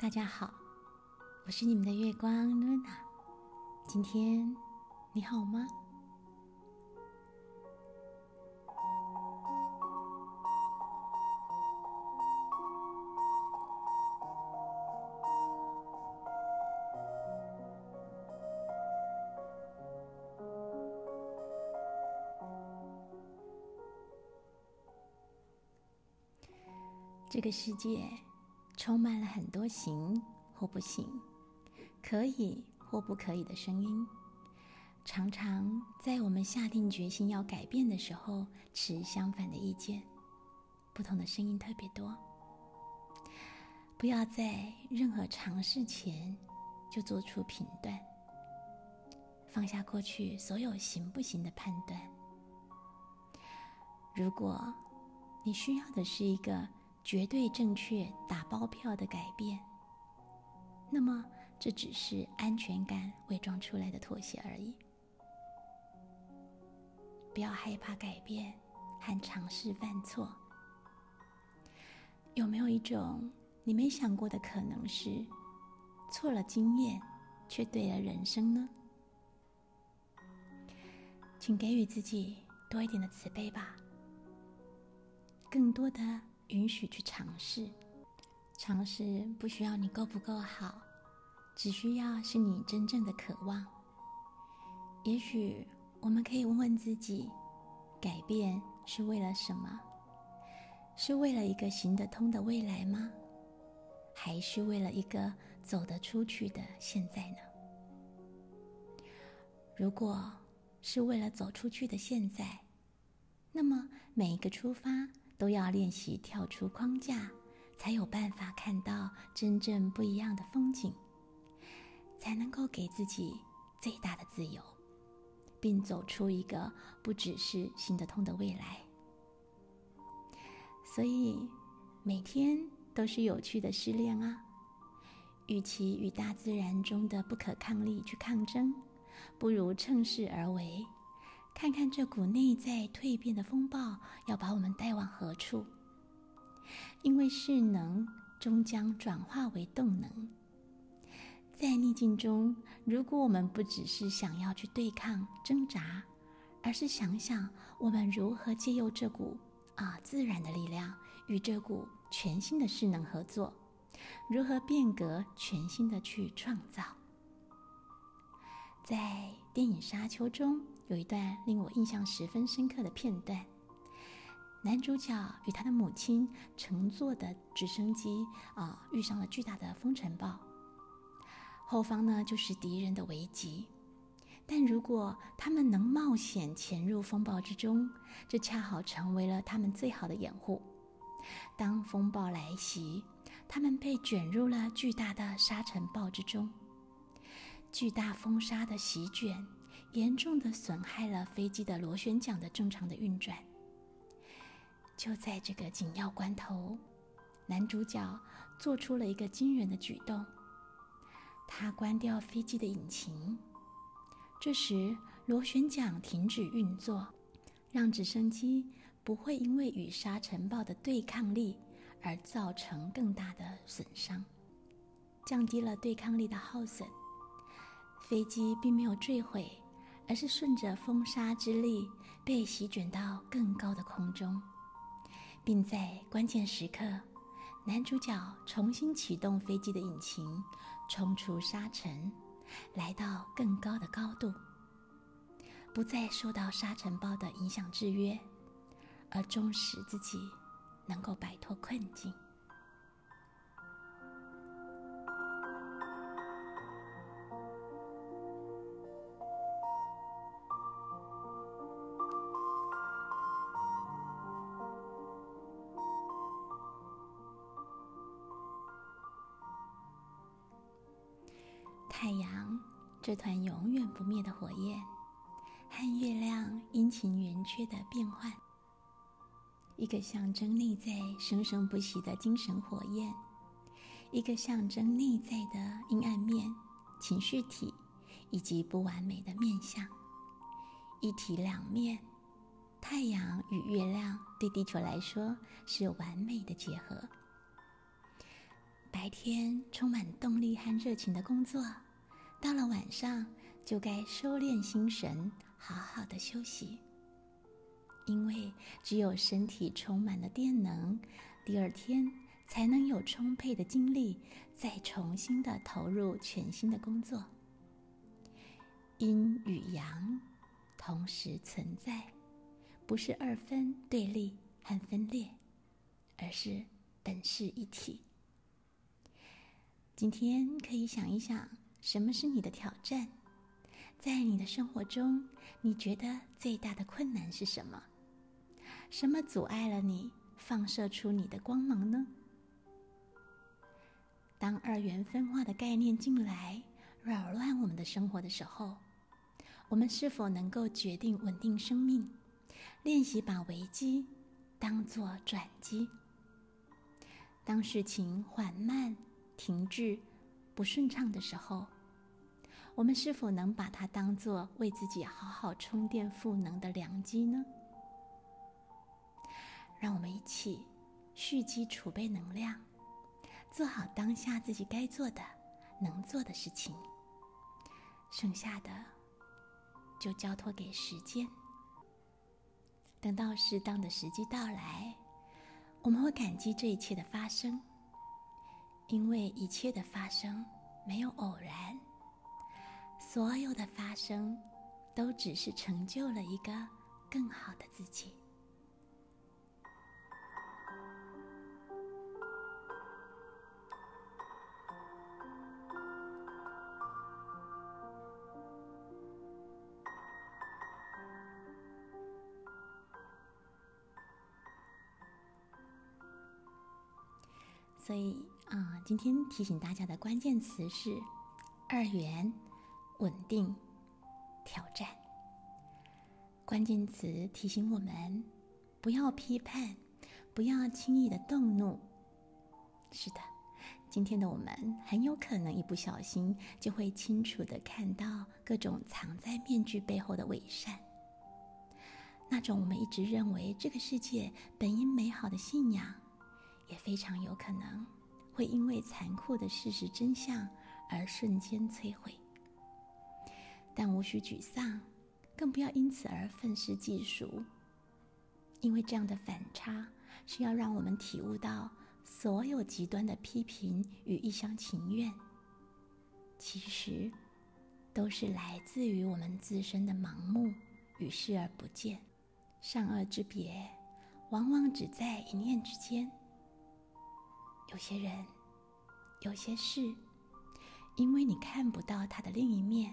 大家好，我是你们的月光露娜。今天你好吗？这个世界。充满了很多行或不行，可以或不可以的声音，常常在我们下定决心要改变的时候，持相反的意见。不同的声音特别多，不要在任何尝试前就做出评断，放下过去所有行不行的判断。如果你需要的是一个。绝对正确打包票的改变，那么这只是安全感伪装出来的妥协而已。不要害怕改变和尝试犯错。有没有一种你没想过的可能是，错了经验，却对了人生呢？请给予自己多一点的慈悲吧，更多的。允许去尝试，尝试不需要你够不够好，只需要是你真正的渴望。也许我们可以问问自己：改变是为了什么？是为了一个行得通的未来吗？还是为了一个走得出去的现在呢？如果是为了走出去的现在，那么每一个出发。都要练习跳出框架，才有办法看到真正不一样的风景，才能够给自己最大的自由，并走出一个不只是行得通的未来。所以，每天都是有趣的试炼啊！与其与大自然中的不可抗力去抗争，不如趁势而为。看看这股内在蜕变的风暴要把我们带往何处？因为势能终将转化为动能。在逆境中，如果我们不只是想要去对抗、挣扎，而是想想我们如何借由这股啊自然的力量与这股全新的势能合作，如何变革、全新的去创造。在电影《沙丘》中。有一段令我印象十分深刻的片段：男主角与他的母亲乘坐的直升机啊，遇上了巨大的风尘暴，后方呢就是敌人的危机。但如果他们能冒险潜入风暴之中，这恰好成为了他们最好的掩护。当风暴来袭，他们被卷入了巨大的沙尘暴之中，巨大风沙的席卷。严重的损害了飞机的螺旋桨的正常的运转。就在这个紧要关头，男主角做出了一个惊人的举动，他关掉飞机的引擎。这时，螺旋桨停止运作，让直升机不会因为与沙尘暴的对抗力而造成更大的损伤，降低了对抗力的耗损。飞机并没有坠毁。而是顺着风沙之力被席卷到更高的空中，并在关键时刻，男主角重新启动飞机的引擎，冲出沙尘，来到更高的高度，不再受到沙尘暴的影响制约，而终使自己能够摆脱困境。太阳这团永远不灭的火焰，和月亮阴晴圆缺的变换，一个象征内在生生不息的精神火焰，一个象征内在的阴暗面、情绪体以及不完美的面相，一体两面。太阳与月亮对地球来说是完美的结合。白天充满动力和热情的工作，到了晚上就该收敛心神，好好的休息。因为只有身体充满了电能，第二天才能有充沛的精力，再重新的投入全新的工作。阴与阳同时存在，不是二分对立和分裂，而是本是一体。今天可以想一想，什么是你的挑战？在你的生活中，你觉得最大的困难是什么？什么阻碍了你放射出你的光芒呢？当二元分化的概念进来，扰乱我们的生活的时候，我们是否能够决定稳定生命，练习把危机当作转机？当事情缓慢、停滞、不顺畅的时候，我们是否能把它当作为自己好好充电赋能的良机呢？让我们一起蓄积储备能量，做好当下自己该做的、能做的事情，剩下的。就交托给时间，等到适当的时机到来，我们会感激这一切的发生，因为一切的发生没有偶然，所有的发生都只是成就了一个更好的自己。所以啊，今天提醒大家的关键词是二元、稳定、挑战。关键词提醒我们不要批判，不要轻易的动怒。是的，今天的我们很有可能一不小心就会清楚的看到各种藏在面具背后的伪善，那种我们一直认为这个世界本应美好的信仰。也非常有可能会因为残酷的事实真相而瞬间摧毁，但无需沮丧，更不要因此而愤世嫉俗，因为这样的反差是要让我们体悟到，所有极端的批评与一厢情愿，其实都是来自于我们自身的盲目与视而不见。善恶之别，往往只在一念之间。有些人，有些事，因为你看不到他的另一面，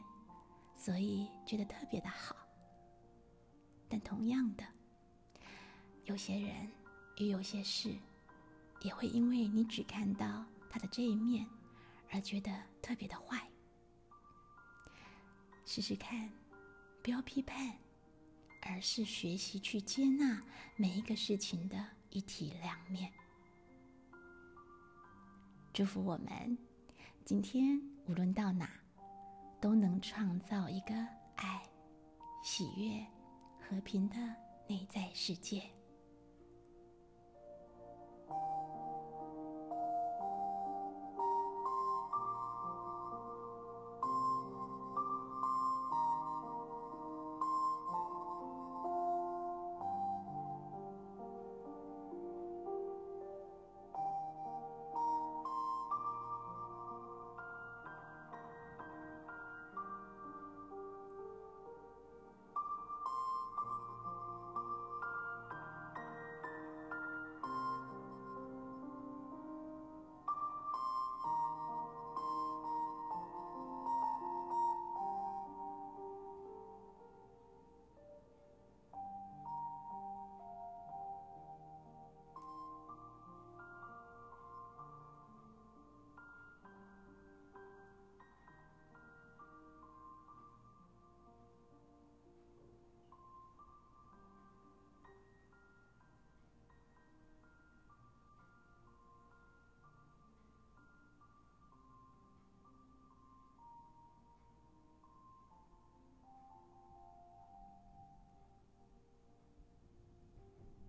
所以觉得特别的好。但同样的，有些人与有些事，也会因为你只看到他的这一面，而觉得特别的坏。试试看，不要批判，而是学习去接纳每一个事情的一体两面。祝福我们，今天无论到哪，都能创造一个爱、喜悦、和平的内在世界。